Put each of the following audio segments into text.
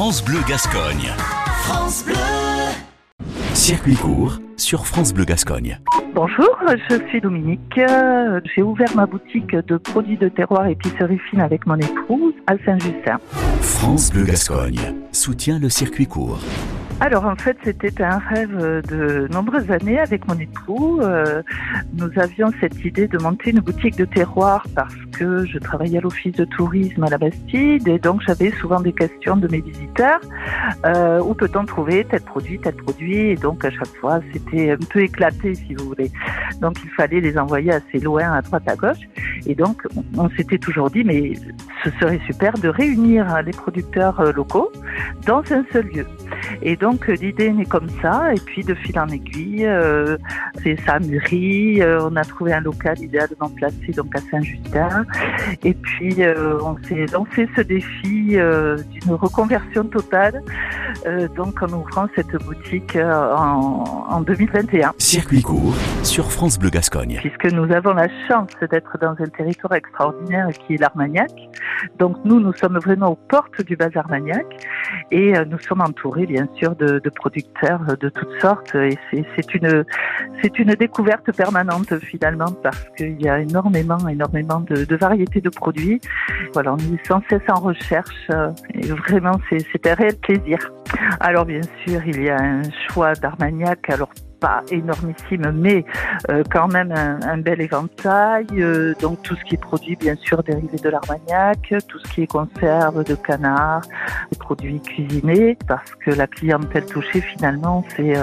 France Bleu Gascogne. France Bleu. Circuit court sur France Bleu Gascogne. Bonjour, je suis Dominique. Euh, J'ai ouvert ma boutique de produits de terroir et épicerie fine avec mon épouse à Saint-Justin. France Bleu Gascogne soutient le circuit court. Alors en fait, c'était un rêve de nombreuses années avec mon époux. Euh, nous avions cette idée de monter une boutique de terroir parce que je travaillais à l'office de tourisme à la Bastide et donc j'avais souvent des questions de mes visiteurs. Euh, où peut-on trouver tel produit, tel produit? Et donc à chaque fois, c'était un peu éclaté si vous voulez. Donc il fallait les envoyer assez loin, à droite, à gauche. Et donc on s'était toujours dit, mais ce serait super de réunir les producteurs euh, locaux dans un seul lieu. Et donc l'idée naît comme ça, et puis de fil en aiguille, euh, c'est ça mûri. Euh, on a trouvé un local idéalement placé donc à Saint-Justin, et puis euh, on s'est lancé ce défi euh, d'une reconversion totale, euh, donc en ouvrant cette boutique euh, en, en 2021. Circuit court sur France Bleu Gascogne. Puisque nous avons la chance d'être dans un territoire extraordinaire qui est l'Armagnac. Donc nous, nous sommes vraiment aux portes du bas Armagnac et euh, nous sommes entourés bien sûr de, de producteurs de toutes sortes et c'est une c'est une découverte permanente finalement parce qu'il y a énormément énormément de, de variétés de produits. Voilà, on est sans cesse en recherche euh, et vraiment c'est un réel plaisir. Alors bien sûr, il y a un choix d'Armagnac. Alors pas énormissime, mais euh, quand même un, bel éventail. euh, donc tout ce qui est produit, bien sûr, dérivé de l'armagnac, tout ce qui est conserve de canard, les produits cuisinés, parce que la clientèle touchée, finalement, c'est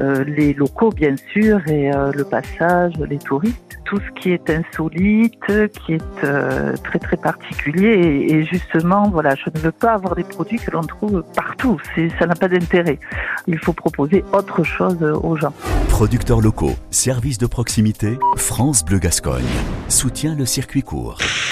euh, les locaux, bien sûr, et le passage, les touristes. Tout ce qui est insolite, qui est très très particulier, et, et justement, voilà, je ne veux pas avoir des produits que l'on trouve partout. Ça n'a pas d'intérêt. Il faut proposer autre chose aux gens. Producteurs locaux, services de proximité, France Bleu Gascogne soutient le circuit court.